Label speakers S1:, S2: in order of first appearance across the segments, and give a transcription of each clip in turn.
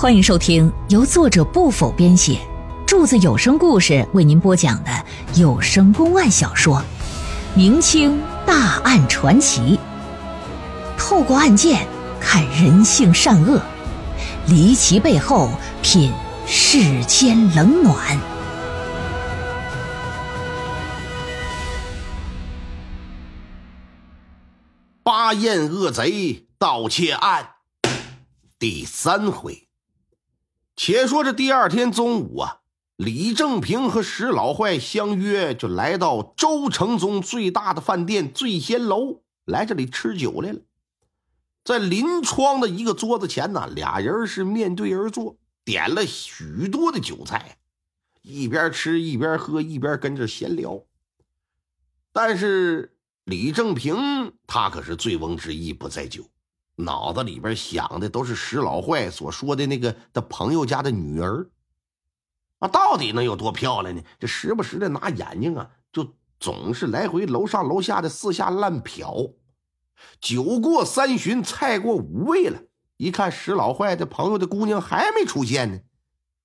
S1: 欢迎收听由作者不否编写，柱子有声故事为您播讲的有声公案小说《明清大案传奇》，透过案件看人性善恶，离奇背后品世间冷暖。
S2: 巴彦恶贼盗窃案第三回。且说这第二天中午啊，李正平和石老坏相约，就来到周城中最大的饭店醉仙楼，来这里吃酒来了。在临窗的一个桌子前呢，俩人是面对而坐，点了许多的酒菜，一边吃一边喝，一边跟着闲聊。但是李正平他可是醉翁之意不在酒。脑子里边想的都是石老坏所说的那个他朋友家的女儿啊，到底能有多漂亮呢？这时不时的拿眼睛啊，就总是来回楼上楼下的四下乱瞟。酒过三巡，菜过五味了，一看石老坏的朋友的姑娘还没出现呢，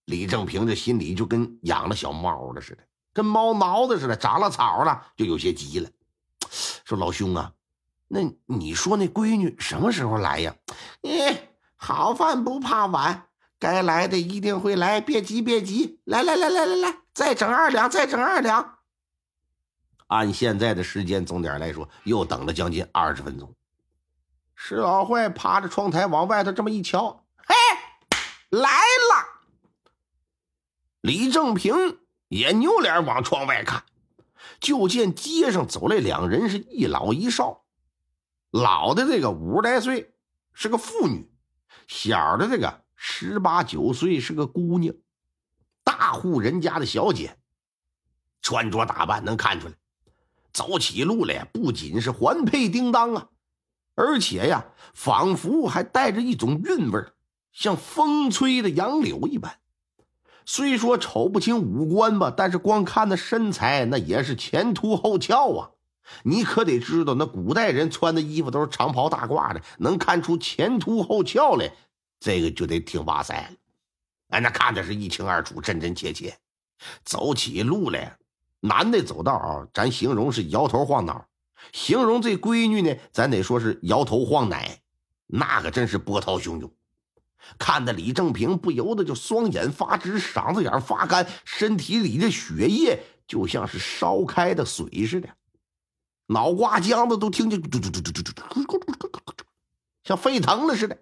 S2: 李正平这心里就跟养了小猫了似的，跟猫挠子似的，长了草了，就有些急了，说老兄啊。那你说那闺女什么时候来呀？
S3: 哎，好饭不怕晚，该来的一定会来，别急别急，来来来来来来，再整二两，再整二两。
S2: 按现在的时间总点来说，又等了将近二十分钟。石老坏趴着窗台往外头这么一瞧，
S3: 嘿，来了！
S2: 李正平也扭脸往窗外看，就见街上走来两人，是一老一少。老的这个五十来岁，是个妇女；小的这个十八九岁，是个姑娘。大户人家的小姐，穿着打扮能看出来，走起路来不仅是环佩叮当啊，而且呀，仿佛还带着一种韵味像风吹的杨柳一般。虽说瞅不清五官吧，但是光看那身材，那也是前凸后翘啊。你可得知道，那古代人穿的衣服都是长袍大褂的，能看出前凸后翘来，这个就得挺哇塞了。哎，那看的是一清二楚，真真切切。走起路来，男的走道啊，咱形容是摇头晃脑；形容这闺女呢，咱得说是摇头晃奶。那可真是波涛汹涌，看得李正平不由得就双眼发直，嗓子眼发干，身体里的血液就像是烧开的水似的。脑瓜浆子都听见嘟嘟嘟嘟嘟嘟嘟嘟嘟嘟像沸腾了似的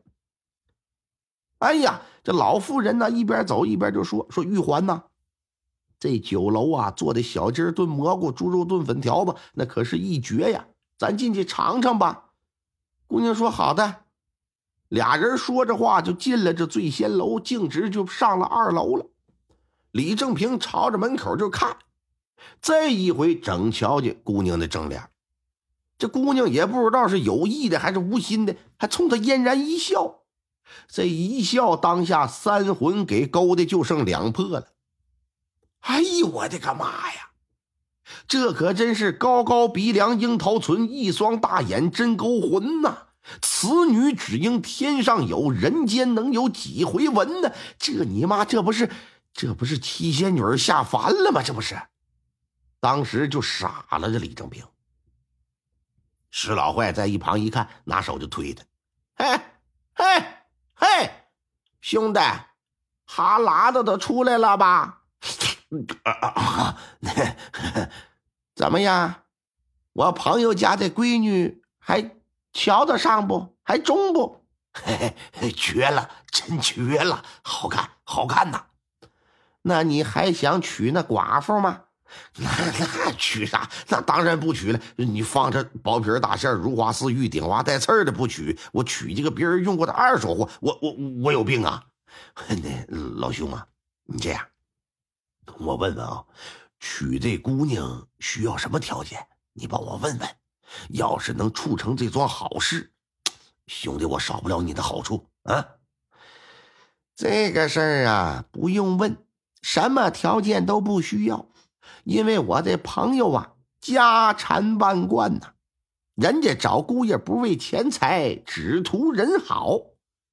S2: 哎呀这老妇人呢一边走一边就说说玉环呢这酒楼啊做的小鸡炖蘑菇猪肉炖粉条子那可是一绝呀咱进去尝尝吧姑娘说好的俩人说着话就进了这醉仙楼径直就上了二楼了李正平朝着门口就看这一回正瞧见姑娘的正脸这姑娘也不知道是有意的还是无心的，还冲他嫣然一笑。这一笑，当下三魂给勾的就剩两魄了。哎呦，我的个妈呀！这可真是高高鼻梁、樱桃唇，一双大眼真勾魂呐！此女只应天上有人间能有几回闻呢？这你妈，这不是这不是七仙女下凡了吗？这不是？当时就傻了，这李正平。石老坏在一旁一看，拿手就推他：“嘿，嘿，嘿，兄弟，哈喇子都出来了吧？怎么样？我朋友家的闺女还瞧得上不？还中不？嘿嘿，绝了，真绝了，好看，好看呐！那你还想娶那寡妇吗？” 那那娶啥？那当然不娶了。你放着薄皮大馅如花似玉、顶花带刺的不娶，我娶这个别人用过的二手货。我我我有病啊！那老兄啊，你这样，我问问啊，娶这姑娘需要什么条件？你帮我问问。要是能促成这桩好事，兄弟，我少不了你的好处啊。这个事儿啊，不用问，什么条件都不需要。因为我这朋友啊，家产万贯呐，人家找姑爷不为钱财，只图人好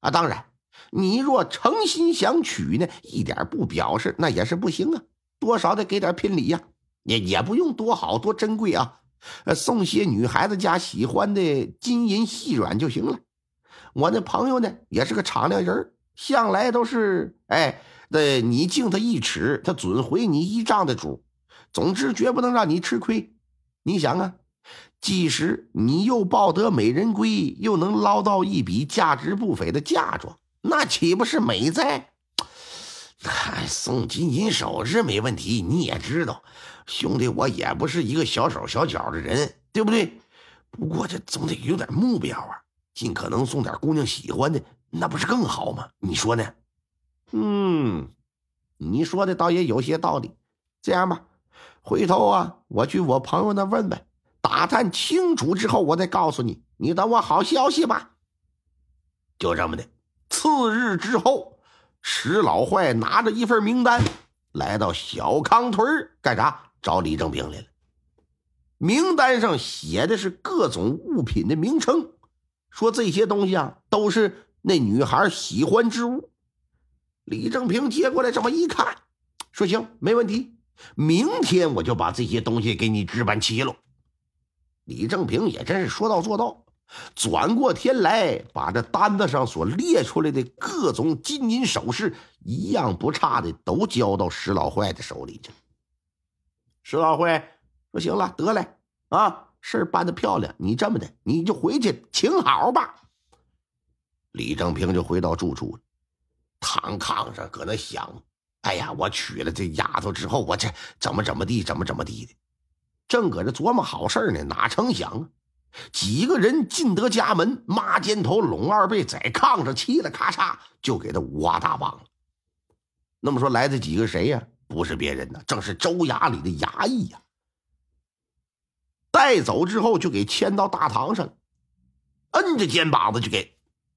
S2: 啊。当然，你若诚心想娶呢，一点不表示那也是不行啊，多少得给点聘礼呀，也也不用多好多珍贵啊，呃，送些女孩子家喜欢的金银细软就行了。我那朋友呢，也是个敞亮人向来都是哎，那你敬他一尺，他准回你一丈的主。总之，绝不能让你吃亏。你想啊，即使你又抱得美人归，又能捞到一笔价值不菲的嫁妆。那岂不是美哉？送金银首饰没问题，你也知道，兄弟，我也不是一个小手小脚的人，对不对？不过这总得有点目标啊，尽可能送点姑娘喜欢的，那不是更好吗？你说呢？嗯，你说的倒也有些道理。这样吧，回头啊，我去我朋友那问问，打探清楚之后，我再告诉你，你等我好消息吧。就这么的。次日之后，石老坏拿着一份名单来到小康屯干啥？找李正平来了。名单上写的是各种物品的名称，说这些东西啊都是那女孩喜欢之物。李正平接过来这么一看，说：“行，没问题，明天我就把这些东西给你置办齐了。”李正平也真是说到做到。转过天来，把这单子上所列出来的各种金银首饰，一样不差的都交到石老坏的手里去。石老坏说：“行了，得嘞，啊，事儿办的漂亮。你这么的，你就回去请好吧。”李正平就回到住处了，躺炕上搁那想：“哎呀，我娶了这丫头之后，我这怎么怎么地，怎么怎么地的。”正搁这琢磨好事呢，哪成想啊！几个人进得家门，妈肩头，拢二背，在炕上嘁了咔嚓就给他五花大绑了。那么说来的几个谁呀？不是别人呢，正是州衙里的衙役呀。带走之后就给牵到大堂上，摁着肩膀子就给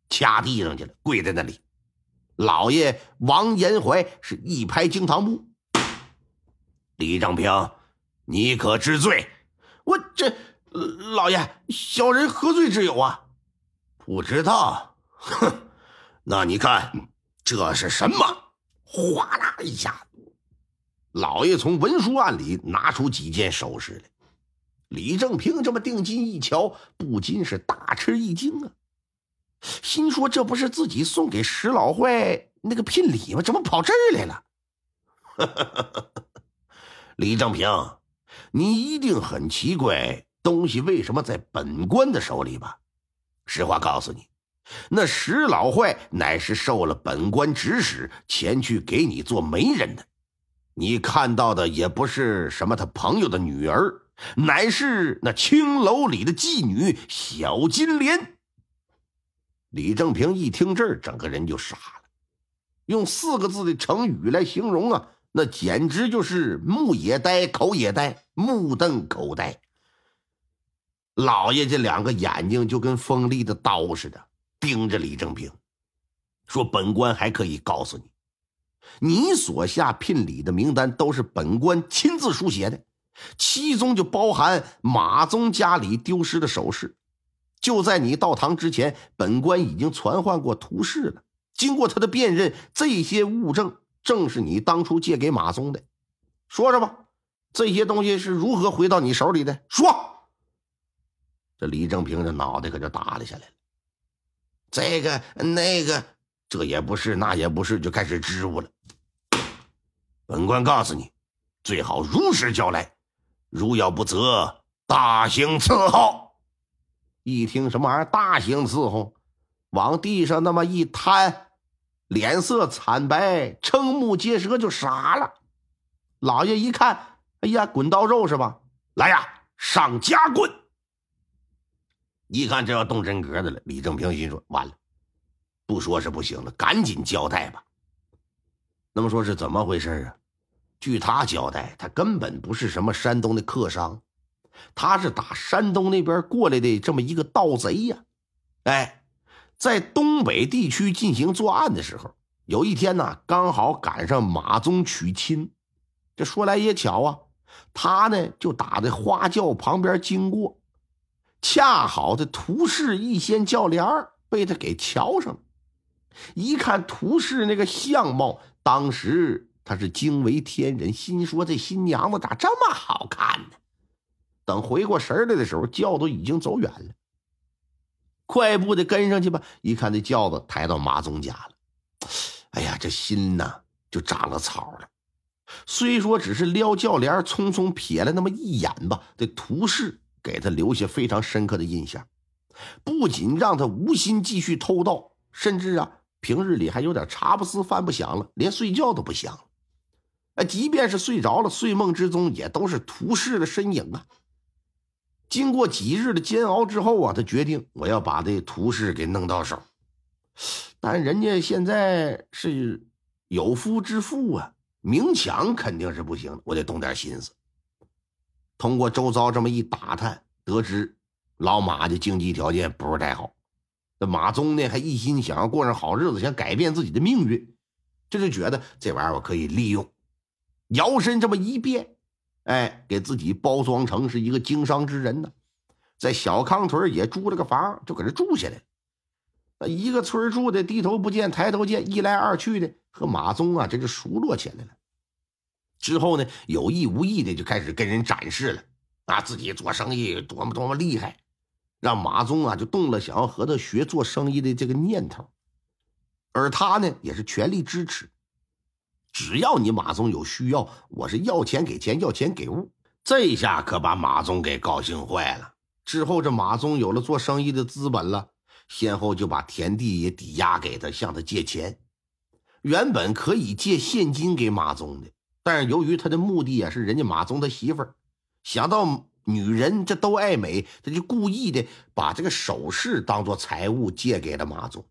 S2: 掐地上去了，跪在那里。老爷王延怀是一拍惊堂木：“李正平，你可知罪？我这……”老爷，小人何罪之有啊？不知道。哼，那你看这是什么？哗啦一下，老爷从文书案里拿出几件首饰来。李正平这么定睛一瞧，不禁是大吃一惊啊！心说：这不是自己送给石老坏那个聘礼吗？怎么跑这儿来了？李正平，你一定很奇怪。东西为什么在本官的手里吧？实话告诉你，那石老坏乃是受了本官指使前去给你做媒人的。你看到的也不是什么他朋友的女儿，乃是那青楼里的妓女小金莲。李正平一听这儿，整个人就傻了。用四个字的成语来形容啊，那简直就是目也呆，口也呆，目瞪口呆。老爷这两个眼睛就跟锋利的刀似的盯着李正平，说：“本官还可以告诉你，你所下聘礼的名单都是本官亲自书写的，其中就包含马宗家里丢失的首饰。就在你到堂之前，本官已经传唤过图示了。经过他的辨认，这些物证正是你当初借给马宗的。说说吧，这些东西是如何回到你手里的？说。”这李正平的脑袋可就耷拉下来了，这个那个，这也不是，那也不是，就开始支吾了。本官告诉你，最好如实交来，如要不择，大刑伺候。一听什么玩意儿，大型伺候，往地上那么一瘫，脸色惨白，瞠目结舌，就傻了。老爷一看，哎呀，滚刀肉是吧？来呀，上夹棍！一看这要动真格的了，李正平心说：“完了，不说是不行了，赶紧交代吧。”那么说是怎么回事啊？据他交代，他根本不是什么山东的客商，他是打山东那边过来的这么一个盗贼呀。哎，在东北地区进行作案的时候，有一天呢，刚好赶上马宗娶亲。这说来也巧啊，他呢就打在花轿旁边经过。恰好的图氏一掀轿帘被他给瞧上了，一看涂氏那个相貌，当时他是惊为天人，心说这新娘子咋这么好看呢？等回过神来的时候，轿都已经走远了，快步的跟上去吧。一看这轿子抬到马宗家了，哎呀，这心呐就长了草了。虽说只是撩轿帘，匆匆瞥了那么一眼吧，这涂氏给他留下非常深刻的印象，不仅让他无心继续偷盗，甚至啊。平日里还有点茶不思饭不想了，连睡觉都不想了。哎，即便是睡着了，睡梦之中也都是涂氏的身影啊。经过几日的煎熬之后啊，他决定我要把这图示给弄到手。但人家现在是有夫之妇啊，明抢肯定是不行，我得动点心思。通过周遭这么一打探，得知老马的经济条件不是太好。那马宗呢，还一心想要过上好日子，想改变自己的命运，这就觉得这玩意儿我可以利用，摇身这么一变，哎，给自己包装成是一个经商之人呢，在小康屯也租了个房，就搁这住下来。那一个村住的低头不见抬头见，一来二去的和马宗啊，这就熟络起来了。之后呢，有意无意的就开始跟人展示了啊，自己做生意多么多么厉害。让马宗啊就动了想要和他学做生意的这个念头，而他呢也是全力支持。只要你马宗有需要，我是要钱给钱，要钱给物。这一下可把马宗给高兴坏了。之后这马宗有了做生意的资本了，先后就把田地也抵押给他，向他借钱。原本可以借现金给马宗的，但是由于他的目的啊是人家马宗他媳妇儿，想到。女人这都爱美，他就故意的把这个首饰当做财物借给了马宗，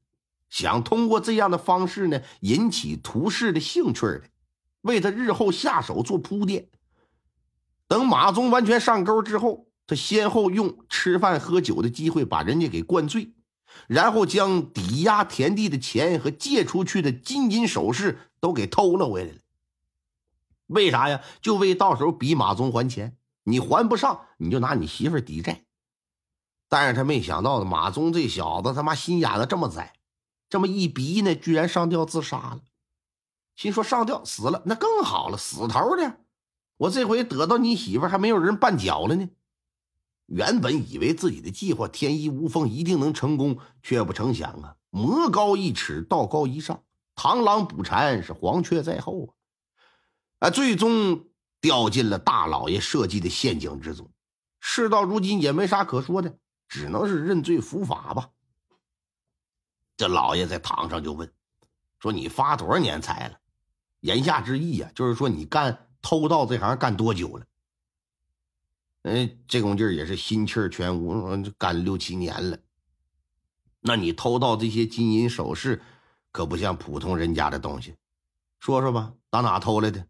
S2: 想通过这样的方式呢引起涂氏的兴趣的，为他日后下手做铺垫。等马宗完全上钩之后，他先后用吃饭喝酒的机会把人家给灌醉，然后将抵押田地的钱和借出去的金银首饰都给偷了回来了。为啥呀？就为到时候逼马宗还钱。你还不上，你就拿你媳妇抵债。但是他没想到的，马宗这小子他妈心眼子这么窄，这么一逼呢，居然上吊自杀了。心说上吊死了那更好了，死头的，我这回得到你媳妇还没有人绊脚了呢。原本以为自己的计划天衣无缝，一定能成功，却不成想啊，魔高一尺，道高一丈，螳螂捕蝉是黄雀在后啊，啊，最终。掉进了大老爷设计的陷阱之中，事到如今也没啥可说的，只能是认罪伏法吧。这老爷在堂上就问：“说你发多少年财了？”言下之意啊，就是说你干偷盗这行干多久了？哎，这功劲儿也是心气儿全无，干六七年了。那你偷盗这些金银首饰，可不像普通人家的东西，说说吧，打哪偷来的？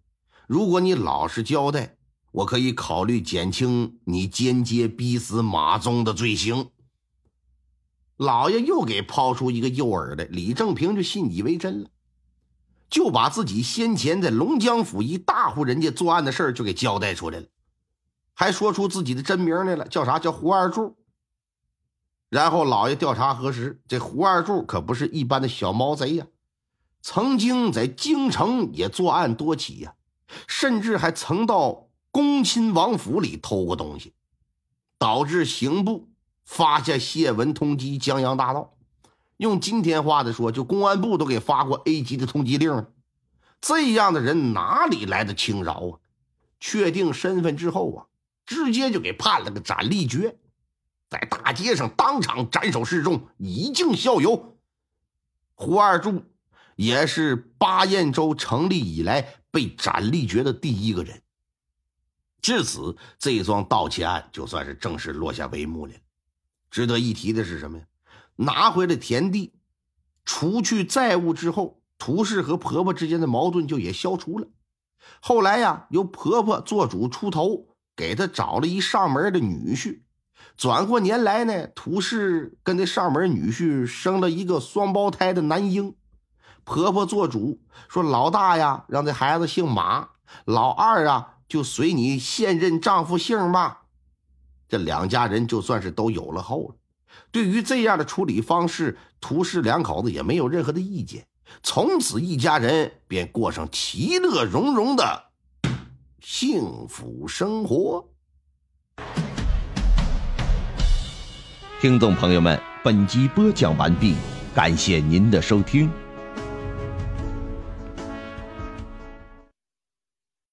S2: 如果你老实交代，我可以考虑减轻你间接逼死马宗的罪行。老爷又给抛出一个诱饵来，李正平就信以为真了，就把自己先前在龙江府一大户人家作案的事就给交代出来了，还说出自己的真名来了，叫啥叫胡二柱。然后老爷调查核实，这胡二柱可不是一般的小毛贼呀，曾经在京城也作案多起呀。甚至还曾到恭亲王府里偷过东西，导致刑部发下谢文通缉江洋大盗。用今天话的说，就公安部都给发过 A 级的通缉令。这样的人哪里来的轻饶啊？确定身份之后啊，直接就给判了个斩立决，在大街上当场斩首示众，以儆效尤。胡二柱也是巴彦州成立以来。被斩立决的第一个人，至此，这桩盗窃案就算是正式落下帷幕了。值得一提的是什么呀？拿回了田地，除去债务之后，涂氏和婆婆之间的矛盾就也消除了。后来呀，由婆婆做主出头，给她找了一上门的女婿。转过年来呢，涂氏跟这上门女婿生了一个双胞胎的男婴。婆婆做主说：“老大呀，让这孩子姓马；老二啊，就随你现任丈夫姓吧。”这两家人就算是都有了后了。对于这样的处理方式，涂氏两口子也没有任何的意见。从此，一家人便过上其乐融融的幸福生活。
S4: 听众朋友们，本集播讲完毕，感谢您的收听。